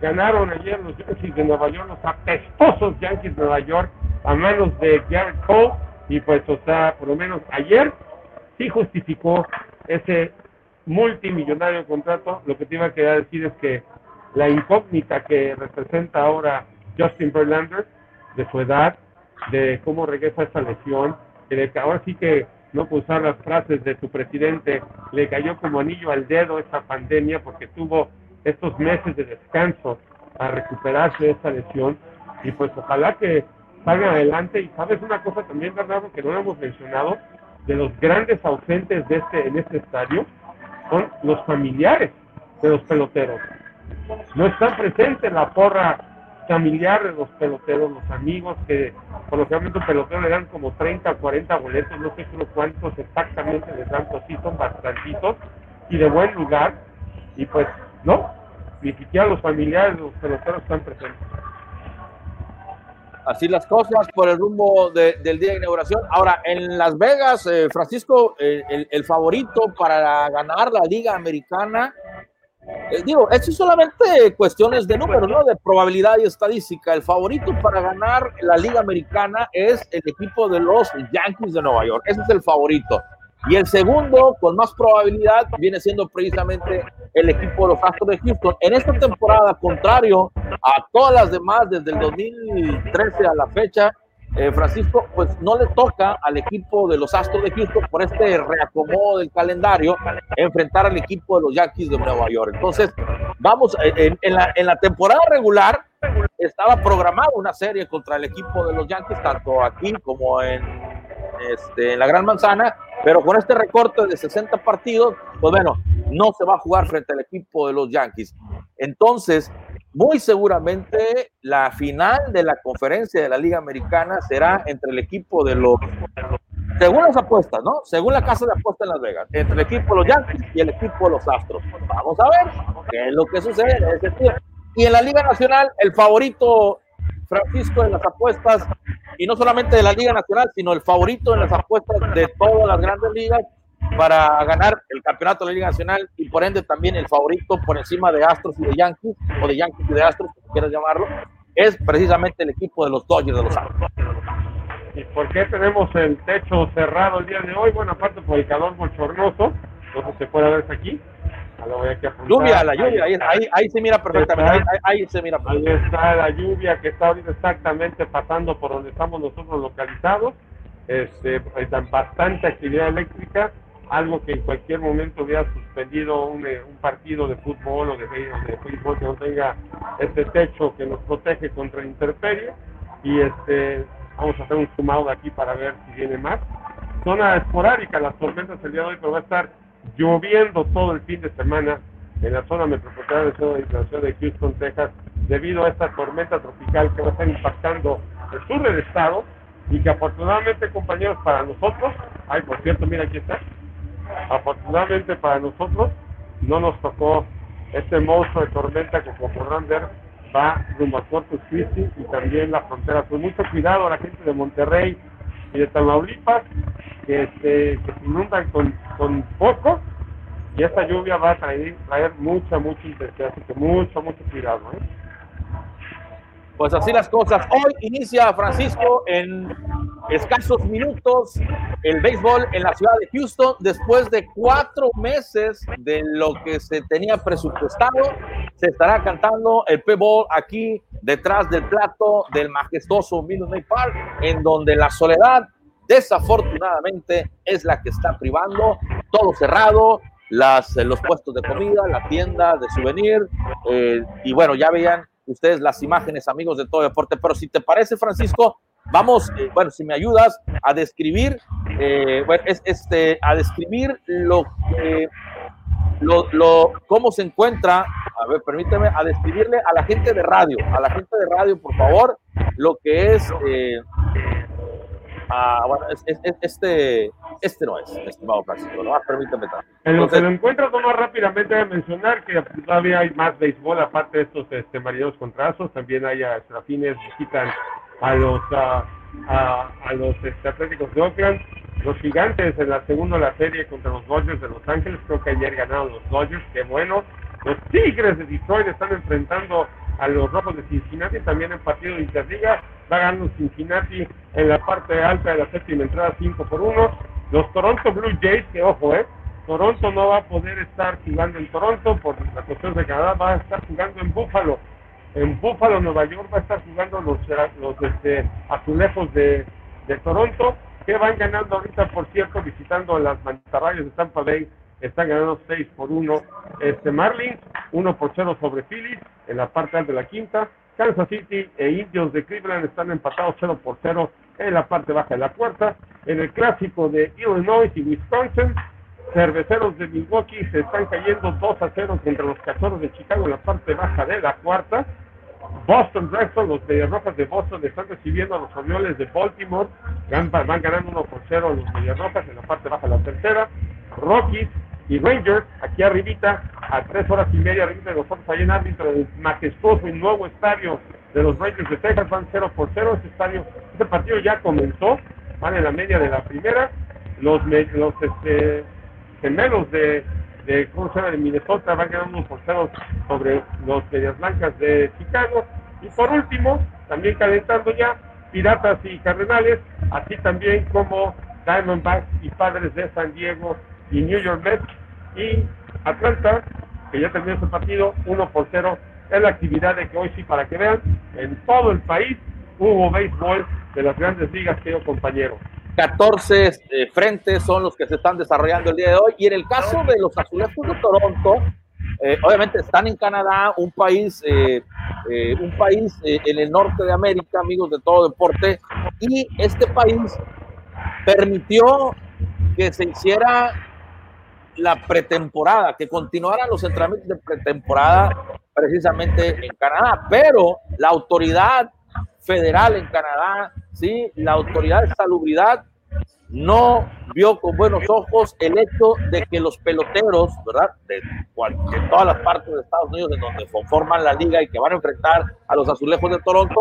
ganaron ayer los Yankees de Nueva York, los apestosos Yankees de Nueva York, a manos de Garrett Cole, y pues, o sea, por lo menos ayer sí justificó ese multimillonario contrato. Lo que te iba a querer decir es que la incógnita que representa ahora Justin Verlander, de su edad, de cómo regresa esta lesión, que ahora sí que no puedo usar las frases de su presidente, le cayó como anillo al dedo esta pandemia porque tuvo estos meses de descanso a recuperarse de esta lesión y pues ojalá que salga adelante y sabes una cosa también Bernardo que no hemos mencionado de los grandes ausentes de este en este estadio son los familiares de los peloteros. No están presentes la porra familiar de los peloteros, los amigos que por lo generalmente un pelotero le dan como 30 o 40 boletos, no sé cuántos exactamente les dan, pero sí son bastantitos y de buen lugar. Y pues no, ni siquiera los familiares de los peloteros están presentes. Así las cosas por el rumbo del día de inauguración. Ahora, en Las Vegas, eh, Francisco, el, el, favorito para ganar la Liga Americana eh, digo, esto es solamente cuestiones de números, ¿no? De probabilidad y estadística. El favorito para ganar la Liga Americana es el equipo de los Yankees de Nueva York. Ese es el favorito. Y el segundo, con más probabilidad, viene siendo precisamente el equipo de los Astros de Houston. En esta temporada, contrario a todas las demás desde el 2013 a la fecha, eh, Francisco, pues no le toca al equipo de los Astros de Houston por este reacomodo del calendario enfrentar al equipo de los Yankees de Nueva York. Entonces, vamos, eh, en, la, temporada regular estaba programada una serie contra el equipo de los Yankees, tanto aquí como en, este, en la Gran Manzana, pero con este recorte de 60 partidos, pues bueno, no se va a jugar frente al equipo de los Yankees. Entonces, muy seguramente la final de la conferencia de la Liga Americana será entre el equipo de los, según las apuestas, ¿no? Según la casa de apuestas en Las Vegas, entre el equipo de los Yankees y el equipo de los Astros. Vamos a ver qué es lo que sucede en ese tiempo. Y en la Liga Nacional, el favorito Francisco en las apuestas, y no solamente de la Liga Nacional, sino el favorito en las apuestas de todas las grandes ligas, para ganar el campeonato de la Liga Nacional y por ende también el favorito por encima de Astros y de Yankees, o de Yankees y de Astros, como quieras llamarlo, es precisamente el equipo de los Dodgers de los Astros. ¿Y por qué tenemos el techo cerrado el día de hoy? Bueno, aparte por el calor bochornoso, no sé se puede ver aquí. lluvia, la lluvia, ahí, ahí, se mira perfectamente, ahí, se mira Ahí está la lluvia que está ahorita exactamente pasando por donde estamos nosotros localizados. Este, hay bastante actividad eléctrica algo que en cualquier momento hubiera suspendido un, eh, un partido de fútbol o de, de, fútbol que no tenga este techo que nos protege contra la intemperie y este vamos a hacer un sumado de aquí para ver si viene más. Zona esporádica, las tormentas el día de hoy, pero va a estar lloviendo todo el fin de semana en la zona metropolitana de la ciudad de Houston, Texas, debido a esta tormenta tropical que va a estar impactando el sur del estado y que afortunadamente, compañeros, para nosotros, ay, por cierto, mira, aquí está, Afortunadamente para nosotros no nos tocó este monstruo de tormenta que como podrán ver va rumbo a Corpus Christi y también la frontera. Con mucho cuidado a la gente de Monterrey y de Tamaulipas que, este, se inundan con, con poco y esta lluvia va a traer, traer mucha, mucha intensidad, así que mucho, mucho cuidado. ¿eh? Pues así las cosas. Hoy inicia Francisco en escasos minutos el béisbol en la ciudad de Houston después de cuatro meses de lo que se tenía presupuestado. Se estará cantando el P-Ball aquí detrás del plato del majestuoso Minute Maid Park, en donde la soledad desafortunadamente es la que está privando, todo cerrado, los puestos de comida, la tienda de souvenir, eh, y bueno, ya veían ustedes las imágenes, amigos de todo deporte. Pero si te parece, Francisco, vamos, eh, bueno, si me ayudas a describir, eh, bueno, es, este, a describir lo que, lo, lo, cómo se encuentra, a ver, permíteme, a describirle a la gente de radio, a la gente de radio, por favor, lo que es eh, Ah, bueno, este, este no es, estimado Francisco, ¿no? permíteme En lo que lo encuentro, más rápidamente a mencionar que todavía hay más béisbol, aparte de estos este, marineros contrazos, también hay a Estrafines, visitan a los, a, a, los este, Atléticos de Oakland, los gigantes en la segunda la serie contra los Dodgers de Los Ángeles, creo que ayer ganaron los Dodgers, qué bueno. Los Tigres de Detroit están enfrentando a los Rojos de Cincinnati, también en partido de Interliga, va ganando Cincinnati en la parte alta de la séptima entrada 5 por 1. Los Toronto Blue Jays, que ojo, eh, Toronto no va a poder estar jugando en Toronto por la cuestión de Canadá, va a estar jugando en Buffalo. En Buffalo, Nueva York, va a estar jugando los, los este, azulejos de, de Toronto, que van ganando ahorita, por cierto, visitando las mantarrayas de Tampa Bay están ganando 6 por 1. Este Marlins, 1 por 0 sobre Phillies en la parte alta de la quinta. Kansas City e Indios de Cleveland están empatados 0 por 0 en la parte baja de la cuarta. En el clásico de Illinois y Wisconsin, cerveceros de Milwaukee se están cayendo 2 a 0 contra los cachorros de Chicago en la parte baja de la cuarta. Boston Red los Medias Rojas de Boston, están recibiendo a los Orioles de Baltimore. Van, van ganando 1 por 0 los Medias Rojas en la parte baja de la tercera. Rockies y Rangers, aquí arribita, a 3 horas y media arribita de nosotros, ahí en árbitro del majestuoso y nuevo estadio de los Rangers de Texas, van 0 por 0. Este estadio, este partido ya comenzó, van en la media de la primera. Los, los este, gemelos de, de, de Minnesota van ganando 1 por 0 sobre los Medias Blancas de Chicago. Y por último, también calentando ya, Piratas y Cardenales, así también como Diamondbacks y Padres de San Diego y New York Mets. Y Atlanta, que ya terminó su partido, 1 por 0. Es la actividad de que hoy sí, para que vean, en todo el país hubo béisbol de las grandes ligas, querido compañero. 14 eh, frentes son los que se están desarrollando el día de hoy. Y en el caso de los azulejos de Toronto, eh, obviamente están en Canadá, un país, eh, un país en el norte de América, amigos de todo deporte, y este país permitió que se hiciera la pretemporada, que continuaran los entrenamientos de pretemporada precisamente en Canadá, pero la autoridad federal en Canadá, ¿sí? la autoridad de salubridad no vio con buenos ojos el hecho de que los peloteros, ¿verdad? De, todas las partes de Estados Unidos en donde conforman la liga y que van a enfrentar a los azulejos de Toronto,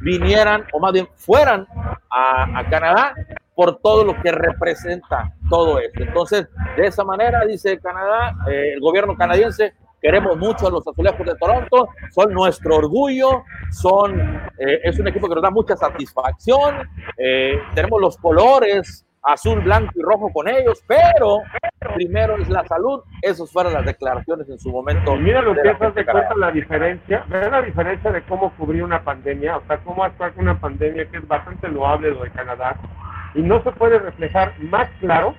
vinieran o más bien fueran a Canadá por todo lo que representa todo esto. Entonces, de esa manera, dice Canadá, eh, el gobierno canadiense, queremos mucho a los azulejos de Toronto, son nuestro orgullo, son, eh, es un equipo que nos da mucha satisfacción, eh, tenemos los colores azul, blanco y rojo con ellos, pero primero es la salud, esas fueron las declaraciones en su momento. Y mira lo que es de cuenta la diferencia, ve la diferencia de cómo cubrir una pandemia, o sea, cómo actuar con una pandemia que es bastante loable lo de Canadá, y no se puede reflejar más claro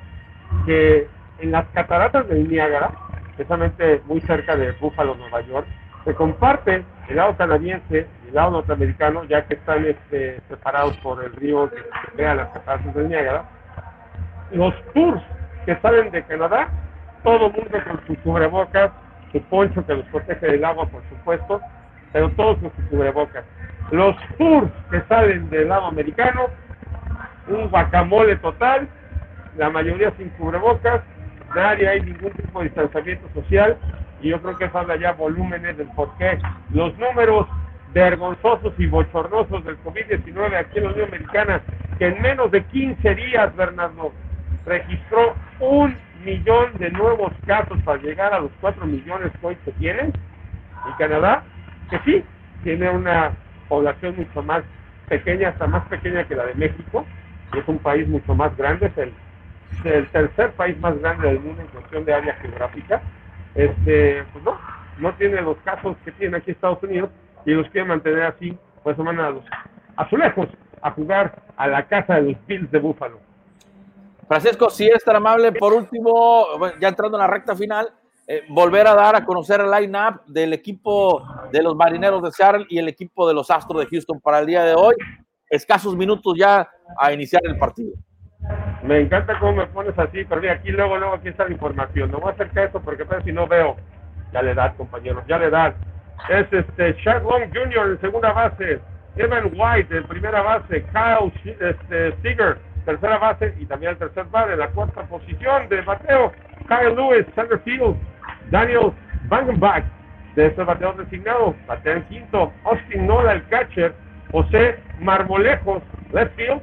que en las cataratas del Niágara, precisamente muy cerca de Buffalo, Nueva York, se comparte el lado canadiense y el lado norteamericano, ya que están este, separados por el río que crea las cataratas del Niágara. Los tours que salen de Canadá, todo mundo con sus cubrebocas, su poncho que los protege del agua, por supuesto, pero todos con sus cubrebocas. Los tours que salen del lado americano, un guacamole total, la mayoría sin cubrebocas, nadie hay ningún tipo de distanciamiento social y yo creo que eso habla ya volúmenes del por qué. Los números vergonzosos y bochornosos del COVID-19 aquí en la Unión Americana, que en menos de 15 días, Bernardo, registró un millón de nuevos casos para llegar a los 4 millones que hoy se tienen, y Canadá, que sí, tiene una población mucho más pequeña, hasta más pequeña que la de México, es un país mucho más grande, es el el tercer país más grande del mundo en cuestión de área geográfica, este, pues no, no tiene los casos que tiene aquí Estados Unidos y los quiere mantener así, pues se mandan a los azulejos a jugar a la casa de los Bills de Búfalo. Francisco, si es tan amable, por último, ya entrando en la recta final, eh, volver a dar a conocer el line-up del equipo de los Marineros de Seattle y el equipo de los Astros de Houston para el día de hoy. Escasos minutos ya a iniciar el partido. Me encanta cómo me pones así, pero mira, aquí luego, luego, aquí está la información. No voy a acercar esto porque pero si no veo. Ya le da, compañeros, ya le da. Es este Shaq Long Jr. en segunda base, Evan White en primera base, Kyle este, Seager, tercera base y también el tercer base la cuarta posición de bateo, Kyle Lewis, center field, Daniel Vangenbach, de este bateador designado, batea en quinto, Austin Nola, el catcher, José Marmolejos, left field,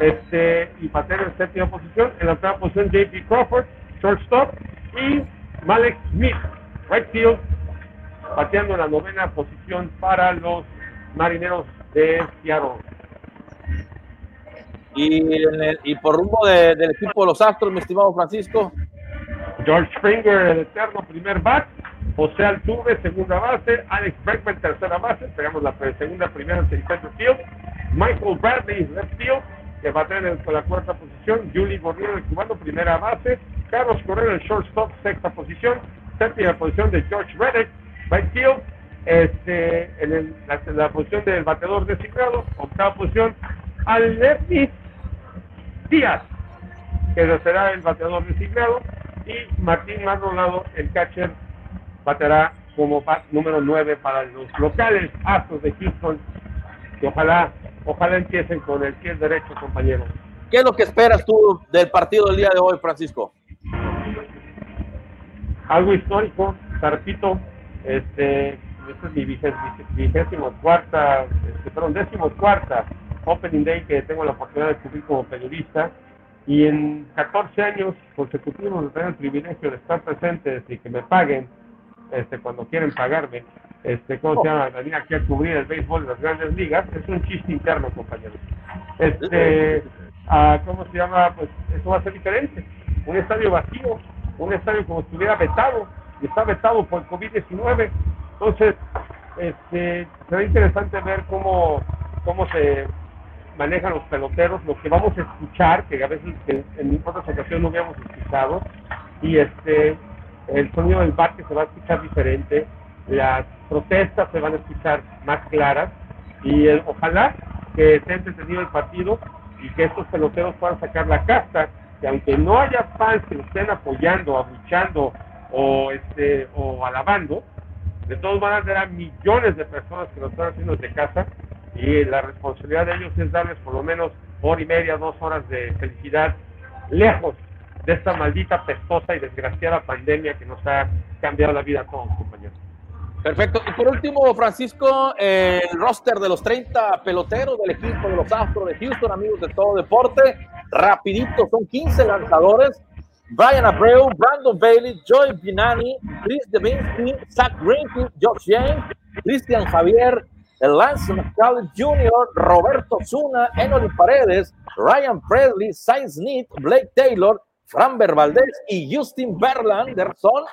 este, y patea en séptima posición. En la octava posición, JP Crawford, shortstop, y Malek Smith, right field, pateando en la novena posición para los marineros de Seattle. Y, y por rumbo del equipo de los Astros, mi estimado Francisco. George Springer, el eterno primer bat. José Altuve, segunda base. Alex Bregman, tercera base. Esperamos la segunda, primera en center field. Michael Bradley, left field que va a tener la cuarta posición, Julie Borriero, el cubano, primera base, Carlos Correa, el shortstop, sexta posición, séptima posición de George Reddick, right field, este, en, la, posición del bateador designado, octava posición, Alexis Díaz, que será el bateador designado, y Martín Maldonado, el catcher, baterá como número 9 para los locales Astros de Houston, que ojalá, ojalá empiecen con el pie derecho, compañero. ¿Qué es lo que esperas tú del partido del día de hoy, Francisco? Algo histórico, te repito, este, esta es mi vigésimo cuarta, este, perdón, décimo cuarta Opening Day que tengo la oportunidad de cubrir como periodista y en 14 años consecutivos tener el privilegio de estar presentes y que me paguen este, cuando quieren pagarme, este, ¿cómo se llama? Venir aquí a cubrir el béisbol de las grandes ligas, es un chiste interno, compañeros. Este, ah, ¿cómo se llama? Pues eso va a ser diferente. Un estadio vacío, un estadio como si estuviera vetado, y está vetado por COVID-19. Entonces, este, será interesante ver cómo, cómo se manejan los peloteros, lo que vamos a escuchar, que a veces en, otras ocasiones no habíamos escuchado, y este el sonido del parque se va a escuchar diferente, las protestas se van a escuchar más claras, y ojalá que esté entretenido el partido y que estos peloteros puedan sacar la casta, que aunque no haya fans que lo estén apoyando, abuchando o este o alabando, de todos van a tener millones de personas que lo están haciendo desde casa y la responsabilidad de ellos es darles por lo menos hora y media, dos horas de felicidad lejos de esta maldita, pestosa y desgraciada pandemia que nos ha cambiado la vida a compañeros. Perfecto. Y por último, Francisco, el roster de los 30 peloteros del equipo de los Astros de Houston, amigos de todo deporte, rapidito, son 15 lanzadores. Brian Abreu, Brandon Bailey, Joey Binani, Chris Devinsky, Zach Greinke, Josh James, Cristian Javier, Lance McCulley Jr., Roberto Zuna, Emily Paredes, Ryan Presley, Sainz Smith, Blake Taylor, Framber Valdez y Justin Verlander son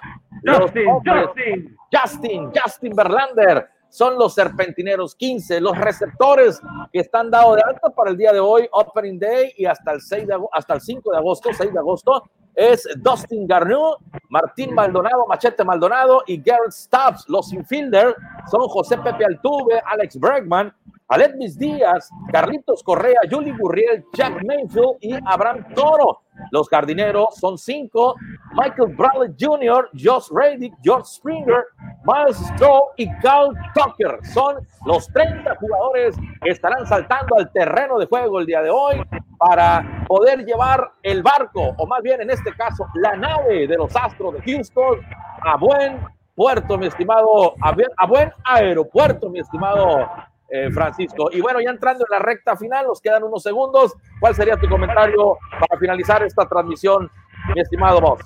Justin, Justin. Justin, Justin Verlander son los serpentineros 15, los receptores que están dados de alta para el día de hoy, Opening Day y hasta el 6 de, hasta el 5 de agosto, 6 de agosto, es Dustin Garneau, Martín Maldonado, Machete Maldonado y Garrett Stubbs. Los infielder son José Pepe Altuve, Alex Bregman, Aletmis Díaz, Carlitos Correa, Julie Gurriel, Jack Mayfield y Abraham Toro. Los jardineros son cinco: Michael Bradley Jr., Josh Reddick, George Springer, Miles Stroh y Carl Tucker. Son los 30 jugadores que estarán saltando al terreno de juego el día de hoy para poder llevar el barco, o más bien en este caso, la nave de los Astros de Houston a buen puerto, mi estimado, a buen aeropuerto, mi estimado eh, Francisco. Y bueno, ya entrando en la recta final, nos quedan unos segundos. ¿Cuál sería tu comentario para finalizar esta transmisión, mi estimado Boss?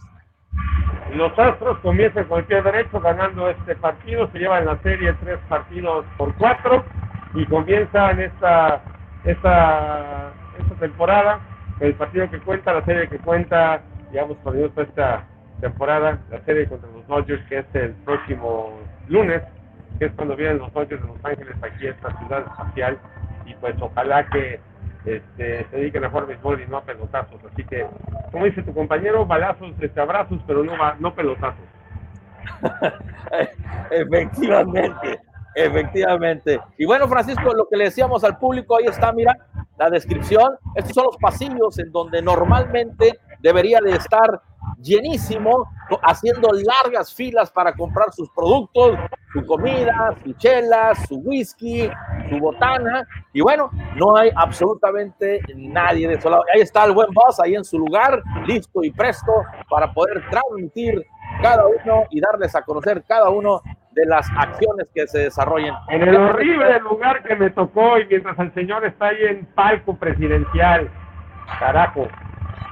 Los Astros comienzan con el pie derecho ganando este partido, se llevan la serie tres partidos por cuatro y comienzan esta, esta, esta temporada, el partido que cuenta, la serie que cuenta, digamos, por esta temporada, la serie contra los Dodgers que es el próximo lunes, que es cuando vienen los Dodgers de Los Ángeles aquí a esta ciudad espacial y pues ojalá que este, se dediquen a jugar béisbol y no a pelotazos. Así que, como dice tu compañero, balazos, este, abrazos, pero no, no pelotazos. efectivamente, efectivamente. Y bueno, Francisco, lo que le decíamos al público, ahí está, mira, la descripción. Estos son los pasillos en donde normalmente debería de estar llenísimo, haciendo largas filas para comprar sus productos, su comida, su chelas, su whisky, su botana. Y bueno, no hay absolutamente nadie de eso. Ahí está el buen boss, ahí en su lugar, listo y presto para poder transmitir cada uno y darles a conocer cada uno de las acciones que se desarrollen. En el horrible lugar que me tocó y mientras el señor está ahí en palco presidencial. Carajo.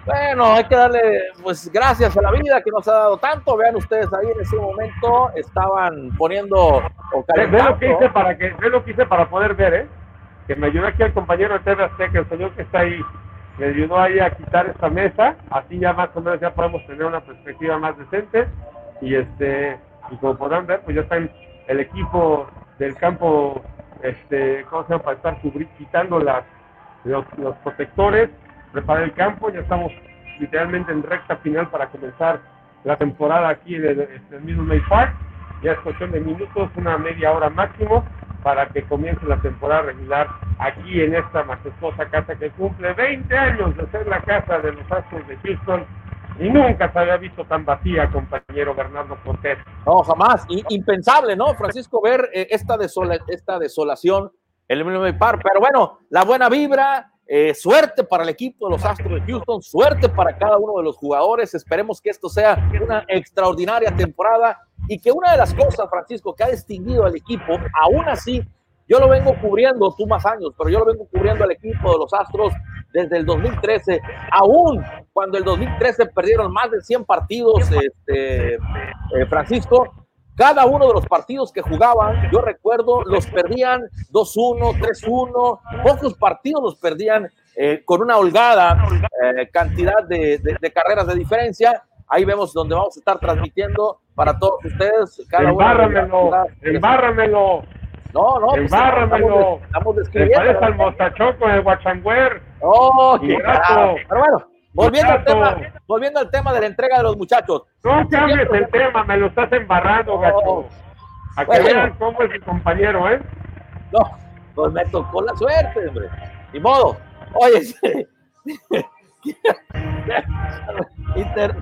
Bueno, hay que darle pues gracias a la vida que nos ha dado tanto. Vean ustedes ahí en ese momento estaban poniendo o ve, lo que hice para que ve lo que hice para poder ver, ¿eh? Que me ayudó aquí el compañero de TV Azteca, el señor que está ahí, me ayudó ahí a quitar esta mesa, así ya más o menos ya podemos tener una perspectiva más decente y este y como podrán ver, pues ya está el equipo del campo este, ¿cómo se llama? para estar quitando las los, los protectores preparar el campo, ya estamos literalmente en recta final para comenzar la temporada aquí en el, en mismo May Park. Ya es cuestión de minutos, una media hora máximo, para que comience la temporada regular aquí en esta majestuosa casa que cumple 20 años de ser la casa de los Astros de Houston y nunca se había visto tan vacía, compañero Bernardo Cortés. No, jamás. impensable, ¿no, Francisco, ver eh, esta, esta desolación en el Minute Park. Pero bueno, la buena vibra, eh, suerte para el equipo de los Astros de Houston, suerte para cada uno de los jugadores. Esperemos que esto sea una extraordinaria temporada y que una de las cosas, Francisco, que ha distinguido al equipo, aún así, yo lo vengo cubriendo, tú más años, pero yo lo vengo cubriendo al equipo de los Astros desde el 2013, aún cuando el 2013 perdieron más de 100 partidos, este, eh, Francisco, cada uno de los partidos que jugaban, yo recuerdo, los perdían 2-1, 3-1, pocos partidos los perdían eh, con una holgada eh, cantidad de, carreras de diferencia. Ahí vemos donde vamos a estar transmitiendo para todos ustedes. Cada embárramelo, embárramelo. No, no, pues, embárramelo. Estamos, describiendo. parece al mostachoco el Guachangüer. Oh, qué Pero bueno, Volviendo al, tema, volviendo al tema de la entrega de los muchachos. No cambies el tema, me lo estás embarrando, gacho. A que vean cómo es mi compañero, ¿eh? No, pues me tocó la suerte, hombre. Ni modo. Oye,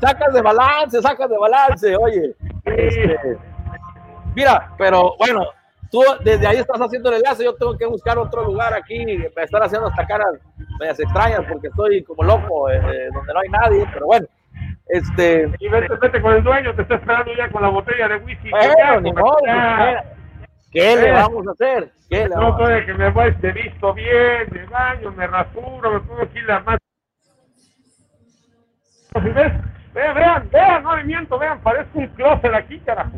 sacas de balance, sacas de balance, oye. Este, mira, pero bueno, tú desde ahí estás haciendo el enlace, yo tengo que buscar otro lugar aquí, me estar haciendo hasta caras medias extrañas porque estoy como loco, eh, eh, donde no hay nadie, pero bueno. Este, y vete, vete con el dueño, te está esperando ya con la botella de whisky. Bueno, ni modo, pues, ¿Qué le vamos a hacer? ¿Qué le no, puede que me voy de visto bien, de baño, me rasuro, me pongo aquí la más. Vean, vean, vean, no miento, vean, parece un closet aquí, carajo.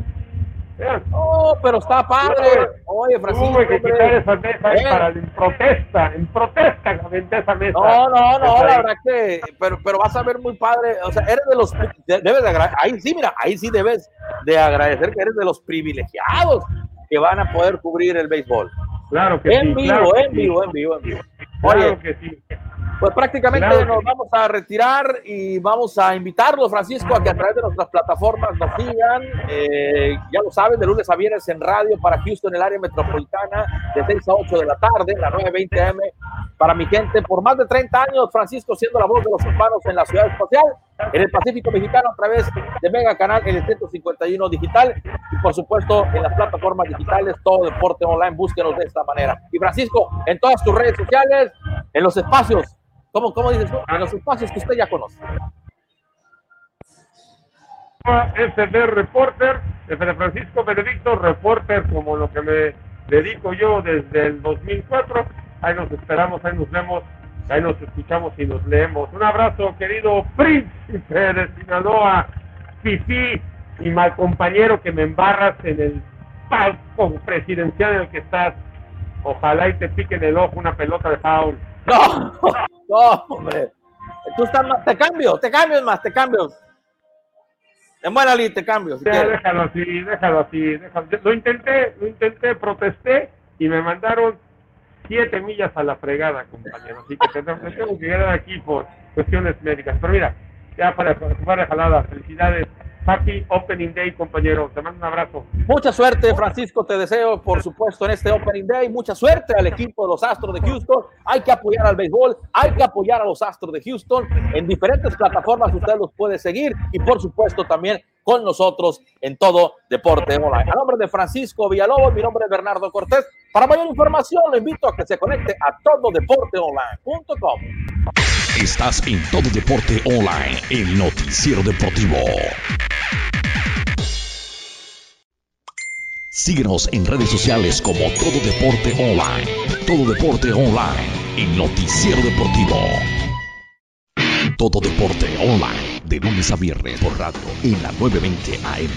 Oh, pero está padre. Oye, Francisco. Tuve que quitar esa mesa para en protesta, en protesta esa mesa. No, no, no, la verdad que, pero, pero vas a ver muy padre. O sea, eres de los, debes de agradecer, ahí sí, mira, ahí sí debes de agradecer que eres de los privilegiados que van a poder cubrir el béisbol. Claro que en sí. Vivo, en vivo, en vivo, en vivo, Oye, que sí. Pues prácticamente nos vamos a retirar y vamos a invitarlos, Francisco, a que a través de nuestras plataformas nos sigan. Eh, ya lo saben, de lunes a viernes en radio para Houston, el área metropolitana, de 6 a 8 de la tarde, la 9.20 am. Para mi gente, por más de 30 años, Francisco siendo la voz de los hispanos en la ciudad espacial, en el Pacífico Mexicano a través de Mega Canal en el 151 Digital y por supuesto en las plataformas digitales, todo deporte online, búsquenos de esta manera. Y Francisco, en todas tus redes sociales, en los espacios ¿Cómo, cómo dices tú? En los espacios que usted ya conoce. FD Reporter, FD Francisco Benedicto, reporter como lo que me dedico yo desde el 2004. Ahí nos esperamos, ahí nos vemos, ahí nos escuchamos y nos leemos. Un abrazo, querido príncipe de Sinaloa, Fifi y mal compañero que me embarras en el palco presidencial en el que estás. Ojalá y te pique en el ojo una pelota de foul. No, no, hombre. Tú estás más, te cambio, te cambio más, te cambio. En buena ley te cambio. Si déjalo así, déjalo así. Déjalo. Lo intenté, lo intenté, protesté y me mandaron siete millas a la fregada, compañero. Así que tengo, tengo que quedar aquí por cuestiones médicas. Pero mira, ya para, para jalada, felicidades Happy Opening Day, compañero. Te mando un abrazo. Mucha suerte, Francisco. Te deseo, por supuesto, en este Opening Day. Mucha suerte al equipo de los Astros de Houston. Hay que apoyar al béisbol, hay que apoyar a los Astros de Houston. En diferentes plataformas usted los puede seguir y, por supuesto, también con nosotros en todo Deporte Online. A nombre de Francisco Villalobos, mi nombre es Bernardo Cortés. Para mayor información, lo invito a que se conecte a tododeporteonline.com. Estás en Todo Deporte Online, el noticiero deportivo. Síguenos en redes sociales como Todo Deporte Online. Todo Deporte Online, el noticiero deportivo. Todo Deporte Online, de lunes a viernes por radio en la 920 AM